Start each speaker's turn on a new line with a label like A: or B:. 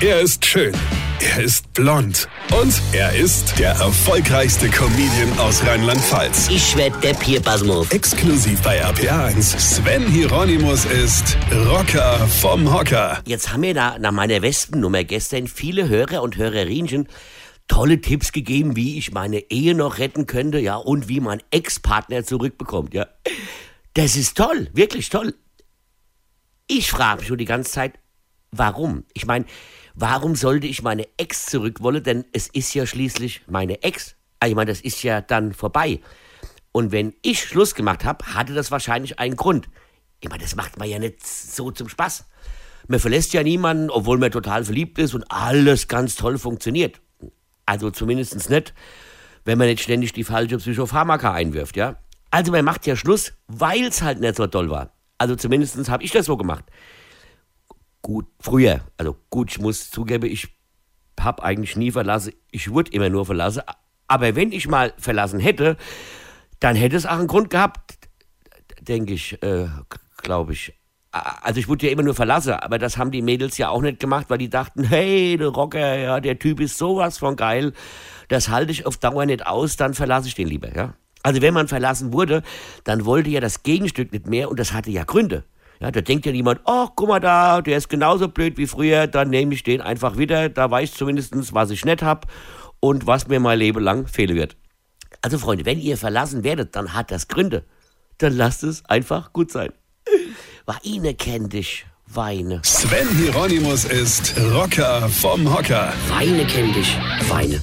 A: Er ist schön. Er ist blond. Und er ist der erfolgreichste Comedian aus Rheinland-Pfalz.
B: Ich werd der Pierpasmus.
A: Exklusiv bei RPA1. Sven Hieronymus ist Rocker vom Hocker.
B: Jetzt haben mir da nach meiner Wespennummer gestern viele Hörer und Hörerinchen tolle Tipps gegeben, wie ich meine Ehe noch retten könnte, ja, und wie mein Ex-Partner zurückbekommt, ja. Das ist toll, wirklich toll. Ich frage mich schon die ganze Zeit, warum? Ich meine, warum sollte ich meine Ex zurückwollen? Denn es ist ja schließlich meine Ex. Also ich meine, das ist ja dann vorbei. Und wenn ich Schluss gemacht habe, hatte das wahrscheinlich einen Grund. Ich meine, das macht man ja nicht so zum Spaß. Man verlässt ja niemanden, obwohl man total verliebt ist und alles ganz toll funktioniert. Also zumindest nicht, wenn man nicht ständig die falsche Psychopharmaka einwirft, ja. Also man macht ja Schluss, weil es halt nicht so toll war. Also zumindest habe ich das so gemacht. Gut, früher, also gut, ich muss zugeben, ich habe eigentlich nie verlassen, ich wurde immer nur verlassen. Aber wenn ich mal verlassen hätte, dann hätte es auch einen Grund gehabt, denke ich, äh, glaube ich. Also ich wurde ja immer nur verlassen, aber das haben die Mädels ja auch nicht gemacht, weil die dachten, hey, der Rocker, ja, der Typ ist sowas von geil, das halte ich auf Dauer nicht aus, dann verlasse ich den lieber, ja. Also wenn man verlassen wurde, dann wollte ja das Gegenstück nicht mehr und das hatte ja Gründe. Ja, da denkt ja niemand, ach, guck mal da, der ist genauso blöd wie früher, dann nehme ich den einfach wieder, da weiß ich zumindest, was ich nicht hab und was mir mein Leben lang fehlen wird. Also Freunde, wenn ihr verlassen werdet, dann hat das Gründe. Dann lasst es einfach gut sein. Weine kenn dich, Weine.
A: Sven Hieronymus ist Rocker vom Hocker.
B: Weine kenn dich, Weine.